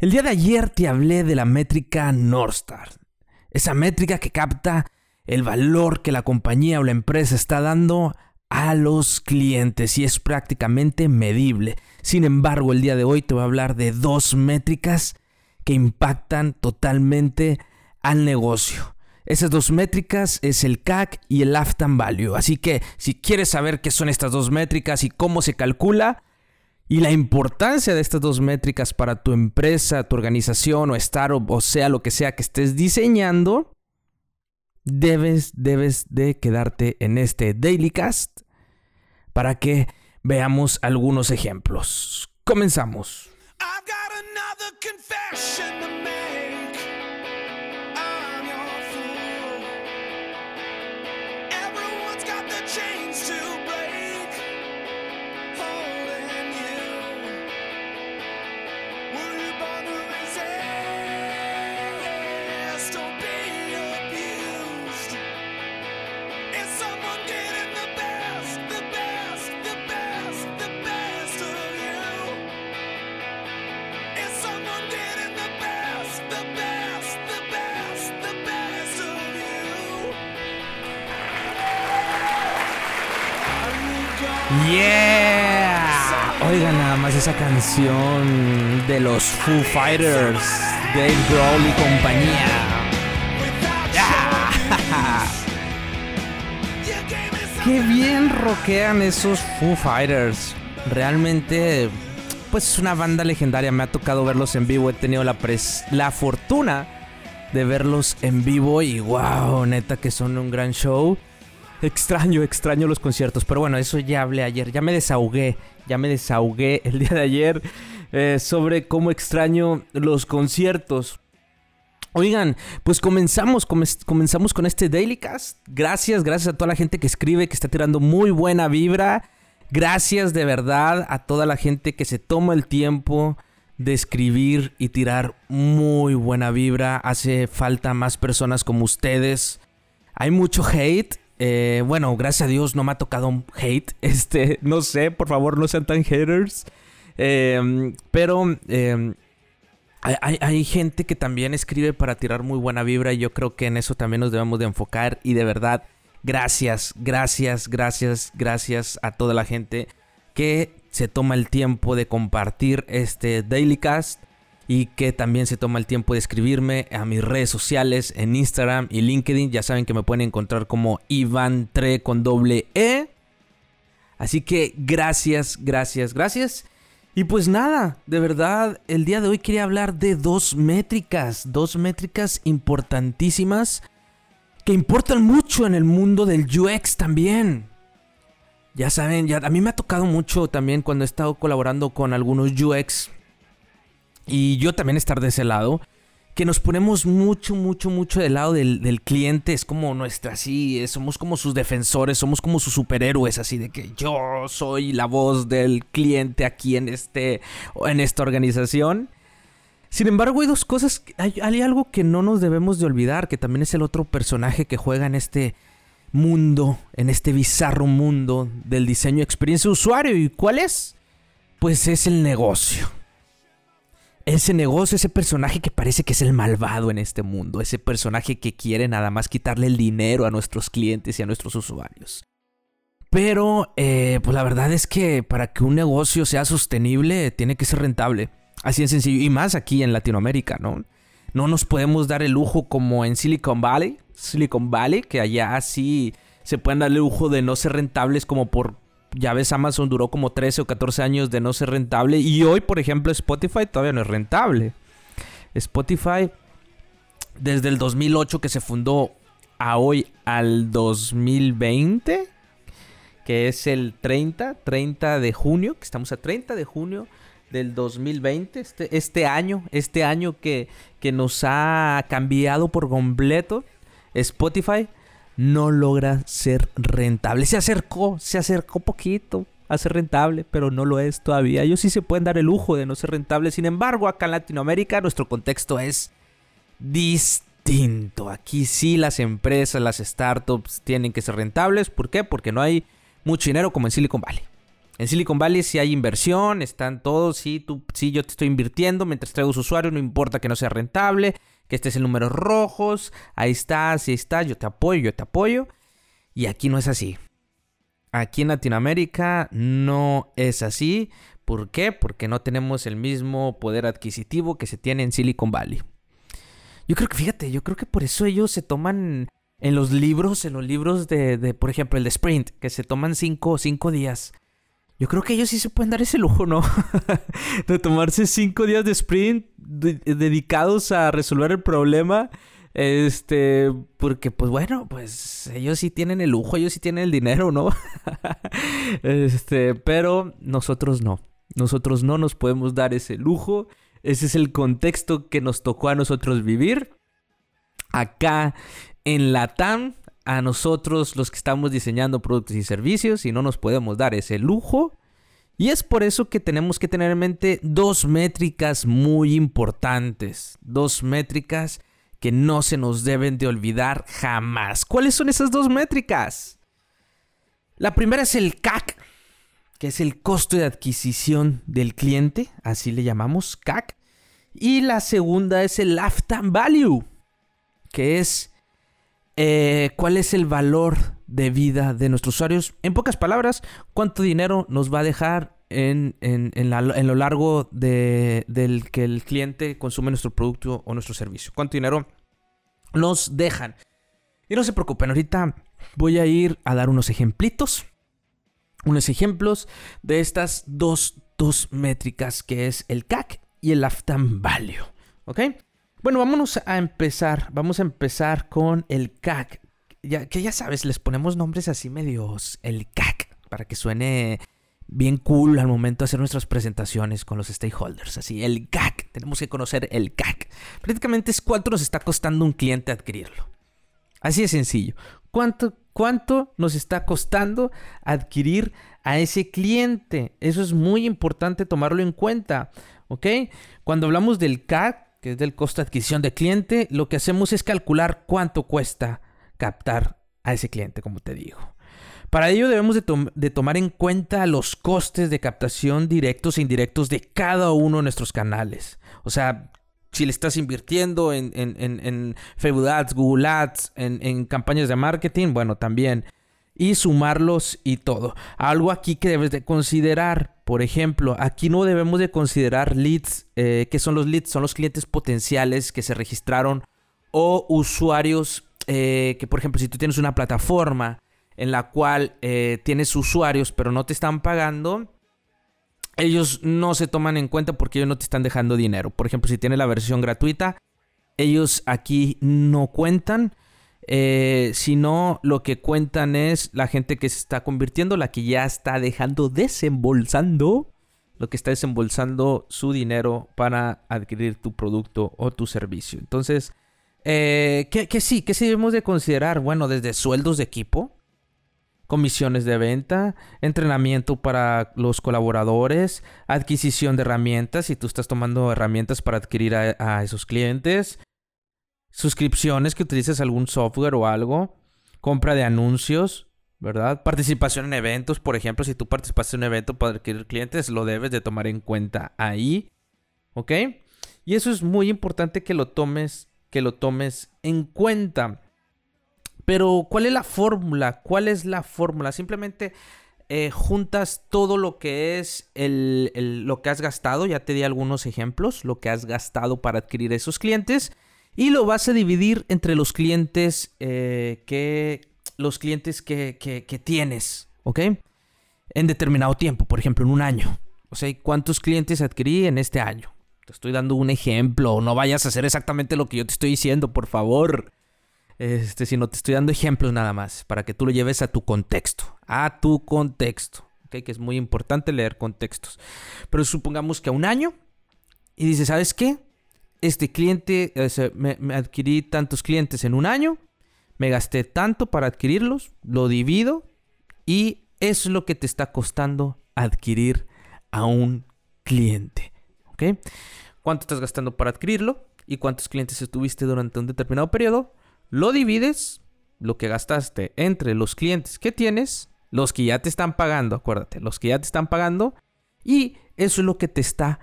El día de ayer te hablé de la métrica Northstar. Esa métrica que capta el valor que la compañía o la empresa está dando a los clientes y es prácticamente medible. Sin embargo, el día de hoy te voy a hablar de dos métricas que impactan totalmente al negocio. Esas dos métricas es el CAC y el Lifetime Value. Así que si quieres saber qué son estas dos métricas y cómo se calcula y la importancia de estas dos métricas para tu empresa, tu organización o startup o sea lo que sea que estés diseñando, debes, debes de quedarte en este Daily Cast para que veamos algunos ejemplos. Comenzamos. Yeah. Oigan nada más esa canción de los Foo Fighters, Dave Grohl y compañía. Qué bien rockean esos Foo Fighters. Realmente, pues es una banda legendaria. Me ha tocado verlos en vivo. He tenido la, la fortuna de verlos en vivo y wow, neta que son un gran show. Extraño, extraño los conciertos. Pero bueno, eso ya hablé ayer. Ya me desahogué. Ya me desahogué el día de ayer eh, sobre cómo extraño los conciertos. Oigan, pues comenzamos, comenzamos con este Daily Cast. Gracias, gracias a toda la gente que escribe, que está tirando muy buena vibra. Gracias de verdad a toda la gente que se toma el tiempo de escribir y tirar muy buena vibra. Hace falta más personas como ustedes. Hay mucho hate, eh, bueno, gracias a Dios no me ha tocado un hate. Este, no sé, por favor, no sean tan haters. Em, pero em, hay, hay, gente que también escribe para tirar muy buena vibra y yo creo que en eso también nos debemos de enfocar. Y de verdad, gracias, gracias, gracias, gracias a toda la gente que se toma el tiempo de compartir este Daily Cast y que también se toma el tiempo de escribirme a mis redes sociales en Instagram y LinkedIn. Ya saben que me pueden encontrar como Iván Tre con doble E. Así que gracias, gracias, gracias. Y pues nada, de verdad, el día de hoy quería hablar de dos métricas, dos métricas importantísimas que importan mucho en el mundo del UX también. Ya saben, ya a mí me ha tocado mucho también cuando he estado colaborando con algunos UX y yo también estar de ese lado, que nos ponemos mucho, mucho, mucho del lado del, cliente. Es como nuestra, así, somos como sus defensores, somos como sus superhéroes, así de que yo soy la voz del cliente aquí en, este, en esta organización. Sin embargo, hay dos cosas, hay, hay algo que no nos debemos de olvidar, que también es el otro personaje que juega en este mundo, en este bizarro mundo del diseño experiencia usuario. ¿Y cuál es? Pues es el negocio ese negocio, ese personaje que parece que es el malvado en este mundo, ese personaje que quiere nada más quitarle el dinero a nuestros clientes y a nuestros usuarios. Pero, eh, pues la verdad es que para que un negocio sea sostenible, tiene que ser rentable. Así de sencillo. Y más aquí en Latinoamérica, ¿no? No nos podemos dar el lujo como en Silicon Valley. Silicon Valley, que allá sí se pueden dar el lujo de no ser rentables como por ya ves, Amazon duró como 13 o 14 años de no ser rentable. Y hoy, por ejemplo, Spotify todavía no es rentable. Spotify, desde el 2008 que se fundó a hoy al 2020, que es el 30, 30 de junio, que estamos a 30 de junio del 2020, este, este año, este año que, que nos ha cambiado por completo Spotify no logra ser rentable. Se acercó, se acercó poquito a ser rentable, pero no lo es todavía. Ellos sí se pueden dar el lujo de no ser rentable. Sin embargo, acá en Latinoamérica nuestro contexto es distinto. Aquí sí las empresas, las startups tienen que ser rentables. ¿Por qué? Porque no hay mucho dinero como en Silicon Valley. En Silicon Valley sí hay inversión, están todos, sí, tú, sí, yo te estoy invirtiendo mientras traigo su usuario, no importa que no sea rentable, que estés en números rojos, ahí estás, ahí está, yo te apoyo, yo te apoyo. Y aquí no es así. Aquí en Latinoamérica no es así. ¿Por qué? Porque no tenemos el mismo poder adquisitivo que se tiene en Silicon Valley. Yo creo que, fíjate, yo creo que por eso ellos se toman en los libros, en los libros de, de por ejemplo, el de Sprint, que se toman cinco, cinco días. Yo creo que ellos sí se pueden dar ese lujo, ¿no? de tomarse cinco días de sprint dedicados a resolver el problema. Este, porque pues bueno, pues ellos sí tienen el lujo, ellos sí tienen el dinero, ¿no? este, pero nosotros no. Nosotros no nos podemos dar ese lujo. Ese es el contexto que nos tocó a nosotros vivir. Acá en Latam, a nosotros los que estamos diseñando productos y servicios y no nos podemos dar ese lujo. Y es por eso que tenemos que tener en mente dos métricas muy importantes. Dos métricas que no se nos deben de olvidar jamás. ¿Cuáles son esas dos métricas? La primera es el CAC, que es el costo de adquisición del cliente, así le llamamos CAC. Y la segunda es el lifetime value, que es eh, cuál es el valor de vida de nuestros usuarios. En pocas palabras, cuánto dinero nos va a dejar en, lo largo de, del que el cliente consume nuestro producto o nuestro servicio. ¿Cuánto dinero nos dejan? Y no se preocupen, ahorita voy a ir a dar unos ejemplitos unos ejemplos de estas dos, métricas que es el CAC y el lifetime value. ¿Ok? Bueno, vámonos a empezar. Vamos a empezar con el CAC. Ya, que ya sabes, les ponemos nombres así medios. El CAC, para que suene bien cool al momento de hacer nuestras presentaciones con los stakeholders. Así, el CAC. Tenemos que conocer el CAC. Prácticamente es cuánto nos está costando un cliente adquirirlo. Así de sencillo. ¿Cuánto, ¿Cuánto nos está costando adquirir a ese cliente? Eso es muy importante tomarlo en cuenta. ¿Ok? Cuando hablamos del CAC, que es del costo de adquisición de cliente, lo que hacemos es calcular cuánto cuesta captar a ese cliente, como te digo. Para ello debemos de, tomar en cuenta los costes de captación directos e indirectos de cada uno de nuestros canales. O sea, si le estás invirtiendo en, en, Facebook Ads, Google Ads, en, campañas de marketing, bueno, también. Y sumarlos y todo. Algo aquí que debes de considerar, por ejemplo, aquí no debemos de considerar leads. Eh, ¿Qué son los leads? Son los clientes potenciales que se registraron o usuarios eh, que, por ejemplo, si tú tienes una plataforma en la cual eh, tienes usuarios pero no te están pagando, ellos no se toman en cuenta porque ellos no te están dejando dinero. Por ejemplo, si tienes la versión gratuita, ellos aquí no cuentan. Eh, sino lo que cuentan es la gente que se está convirtiendo, la que ya está dejando desembolsando, lo que está desembolsando su dinero para adquirir tu producto o tu servicio. Entonces, eh, ¿qué, sí? ¿Qué sí debemos de considerar? Bueno, desde sueldos de equipo, comisiones de venta, entrenamiento para los colaboradores, adquisición de herramientas, si tú estás tomando herramientas para adquirir a, esos clientes, suscripciones que utilices algún software o algo, compra de anuncios, ¿verdad? Participación en eventos, por ejemplo, si tú participaste en un evento para adquirir clientes, lo debes de tomar en cuenta ahí, ¿ok? Y eso es muy importante que lo tomes, que lo tomes en cuenta. Pero, ¿cuál es la fórmula? ¿Cuál es la fórmula? Simplemente eh, juntas todo lo que es el, lo que has gastado. Ya te di algunos ejemplos. Lo que has gastado para adquirir esos clientes. Y lo vas a dividir entre los clientes eh, que. Los clientes que, que, tienes. ¿Ok? En determinado tiempo. Por ejemplo, en un año. O sea, ¿cuántos clientes adquirí en este año? Te estoy dando un ejemplo. No vayas a hacer exactamente lo que yo te estoy diciendo, por favor. Este, sino te estoy dando ejemplos nada más para que tú lo lleves a tu contexto, a tu contexto, que es muy importante leer contextos. Pero supongamos que a un año y dices, ¿sabes qué? Este cliente, me, adquirí tantos clientes en un año, me gasté tanto para adquirirlos, lo divido y es lo que te está costando adquirir a un cliente. ¿Ok? ¿Cuánto estás gastando para adquirirlo? ¿Y cuántos clientes estuviste durante un determinado periodo? Lo divides, lo que gastaste, entre los clientes que tienes los que ya te están pagando, acuérdate, los que ya te están pagando y eso es lo que te está,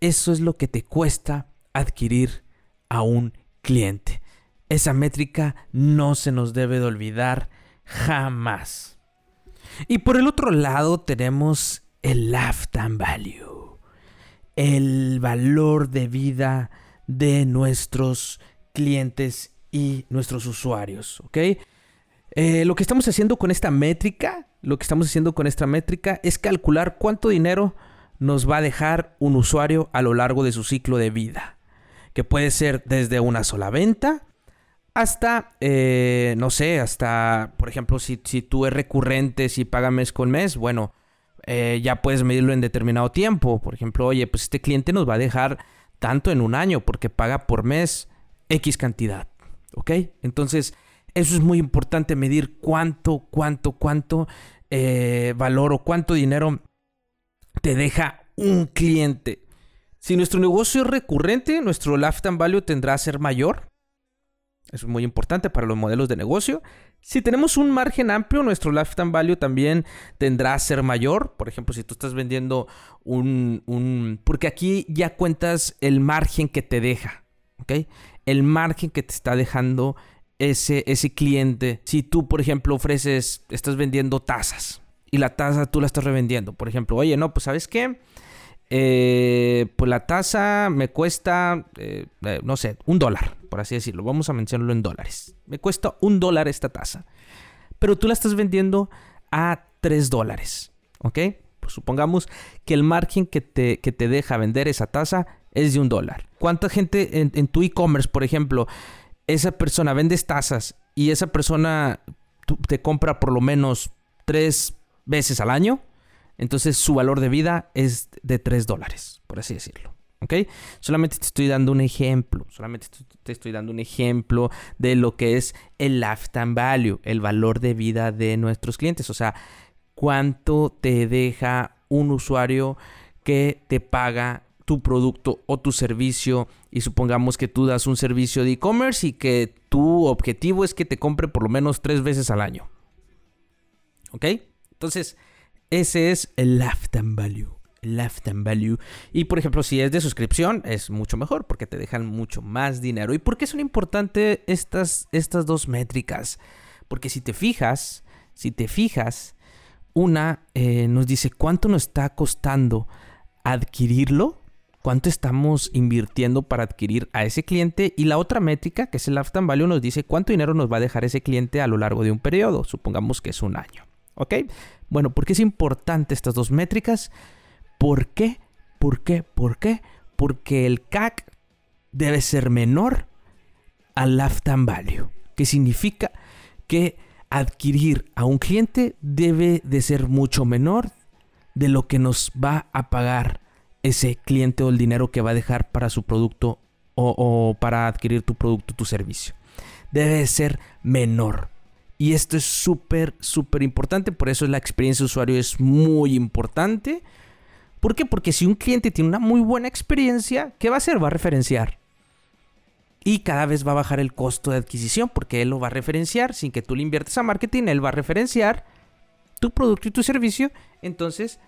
eso es lo que te cuesta adquirir a un cliente. Esa métrica no se nos debe de olvidar jamás. Y por el otro lado tenemos el lifetime value, el valor de vida de nuestros clientes y nuestros usuarios, ¿ok? Eh, lo que estamos haciendo con esta métrica, lo que estamos haciendo con esta métrica es calcular cuánto dinero nos va a dejar un usuario a lo largo de su ciclo de vida, que puede ser desde una sola venta hasta, eh, no sé, hasta, por ejemplo, si, tú es recurrente, si paga mes con mes, bueno, eh, ya puedes medirlo en determinado tiempo. Por ejemplo, oye, pues este cliente nos va a dejar tanto en un año porque paga por mes X cantidad. ¿Ok? Entonces, eso es muy importante medir cuánto, cuánto, cuánto eh, valor o cuánto dinero te deja un cliente. Si nuestro negocio es recurrente, nuestro lifetime value tendrá a ser mayor. Es muy importante para los modelos de negocio. Si tenemos un margen amplio, nuestro lifetime value también tendrá a ser mayor. Por ejemplo, si tú estás vendiendo un, un... Porque aquí ya cuentas el margen que te deja. ¿Ok? El margen que te está dejando ese, ese cliente. Si tú, por ejemplo, ofreces, estás vendiendo tazas y la taza tú la estás revendiendo. Por ejemplo, oye, no, pues ¿sabes qué? Eh, pues la tasa me cuesta, eh, eh, no sé, un dólar, por así decirlo. Vamos a mencionarlo en dólares. Me cuesta un dólar esta tasa. Pero tú la estás vendiendo a tres dólares. ¿Ok? Pues supongamos que el margen que te, que te deja vender esa tasa es de un dólar. ¿Cuánta gente en, en tu e-commerce, por ejemplo, esa persona vendes tazas y esa persona te compra por lo menos tres veces al año? Entonces su valor de vida es de 3 dólares, por así decirlo. ¿Ok? Solamente te estoy dando un ejemplo, solamente te estoy dando un ejemplo de lo que es el lifetime value, el valor de vida de nuestros clientes. O sea, cuánto te deja un usuario que te paga tu producto o tu servicio y supongamos que tú das un servicio de e-commerce y que tu objetivo es que te compre por lo menos tres veces al año. ¿Ok? Entonces, ese es el lifetime value. Lifetime value. Y por ejemplo, si es de suscripción, es mucho mejor porque te dejan mucho más dinero. ¿Y por qué son importantes estas, estas dos métricas? Porque si te fijas, si te fijas, una eh, nos dice cuánto nos está costando adquirirlo, cuánto estamos invirtiendo para adquirir a ese cliente y la otra métrica, que es el lifetime value, nos dice cuánto dinero nos va a dejar ese cliente a lo largo de un periodo, supongamos que es un año. ¿Ok? Bueno, ¿por qué es importante estas dos métricas? ¿Por qué? ¿Por qué? ¿Por qué? Porque el CAC debe ser menor al lifetime value, que significa que adquirir a un cliente debe de ser mucho menor de lo que nos va a pagar ese cliente o el dinero que va a dejar para su producto o, o para adquirir tu producto tu servicio. Debe ser menor. Y esto es súper, súper importante. Por eso la experiencia de usuario es muy importante. ¿Por qué? Porque si un cliente tiene una muy buena experiencia, ¿qué va a hacer? Va a referenciar. Y cada vez va a bajar el costo de adquisición porque él lo va a referenciar sin que tú le inviertas a marketing. Él va a referenciar tu producto y tu servicio. Entonces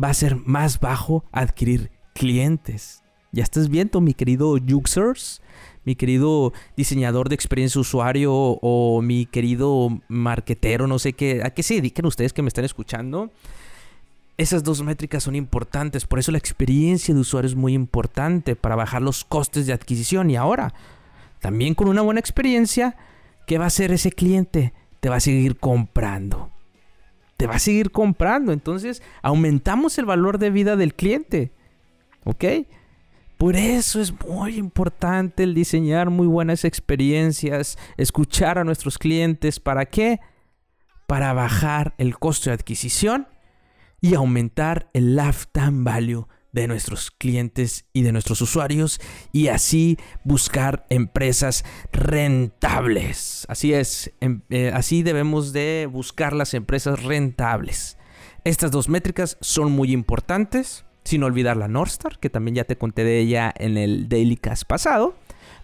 va a ser más bajo adquirir clientes. Ya estás viendo, mi querido users mi querido diseñador de experiencia usuario o mi querido marquetero, no sé qué, a qué se dediquen ustedes que me están escuchando. Esas dos métricas son importantes, por eso la experiencia de usuario es muy importante para bajar los costes de adquisición. Y ahora, también con una buena experiencia, ¿qué va a hacer ese cliente? Te va a seguir comprando. Te va a seguir comprando. Entonces, aumentamos el valor de vida del cliente. ¿Ok? Por eso es muy importante el diseñar muy buenas experiencias, escuchar a nuestros clientes. ¿Para qué? Para bajar el costo de adquisición y aumentar el lifetime value de nuestros clientes y de nuestros usuarios y así buscar empresas rentables. Así es, em, eh, así debemos de buscar las empresas rentables. Estas dos métricas son muy importantes sin olvidar la Northstar, que también ya te conté de ella en el Daily Cast pasado.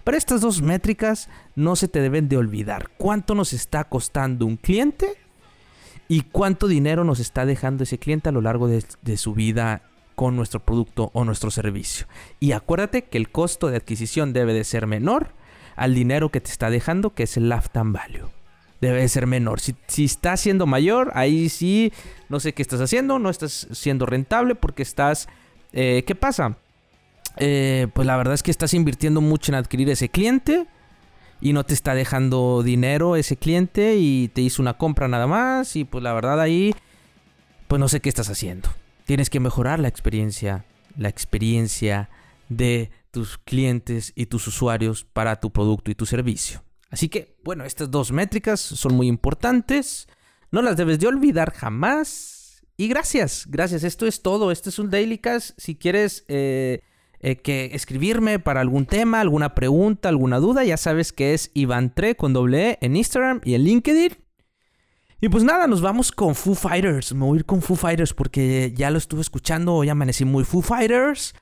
Pero estas dos métricas no se te deben de olvidar. ¿Cuánto nos está costando un cliente? y cuánto dinero nos está dejando ese cliente a lo largo de, de su vida con nuestro producto o nuestro servicio. Y acuérdate que el costo de adquisición debe de ser menor al dinero que te está dejando, que es el lifetime value. Debe de ser menor. Si, si está siendo mayor, ahí sí, no sé qué estás haciendo, no estás siendo rentable porque estás... Eh, ¿Qué pasa? Eh, pues la verdad es que estás invirtiendo mucho en adquirir ese cliente y no te está dejando dinero ese cliente y te hizo una compra nada más y pues la verdad ahí pues no sé qué estás haciendo. Tienes que mejorar la experiencia, la experiencia de tus clientes y tus usuarios para tu producto y tu servicio. Así que, bueno, estas dos métricas son muy importantes. No las debes de olvidar jamás. Y gracias, gracias. Esto es todo. Este es un Daily Si quieres eh, eh, que escribirme para algún tema, alguna pregunta, alguna duda, ya sabes que es Iván Tre con doble E en Instagram y en LinkedIn. Y pues nada, nos vamos con Foo Fighters. Me voy a ir con Foo Fighters porque ya lo estuve escuchando, hoy amanecí muy Foo Fighters.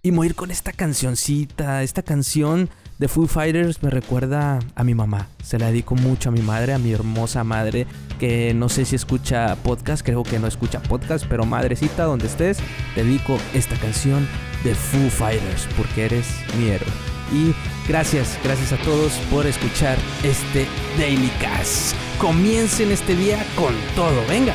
Y me voy a ir con esta cancioncita, esta canción de Foo Fighters me recuerda a mi mamá. Se la dedico mucho a mi madre, a mi hermosa madre, que no sé si escucha podcast, creo que no escucha podcast, pero madrecita, donde estés, te dedico esta canción de Foo Fighters, porque eres mi héroe. Y gracias, gracias a todos por escuchar este Daily Cast. Comiencen este día con todo, venga.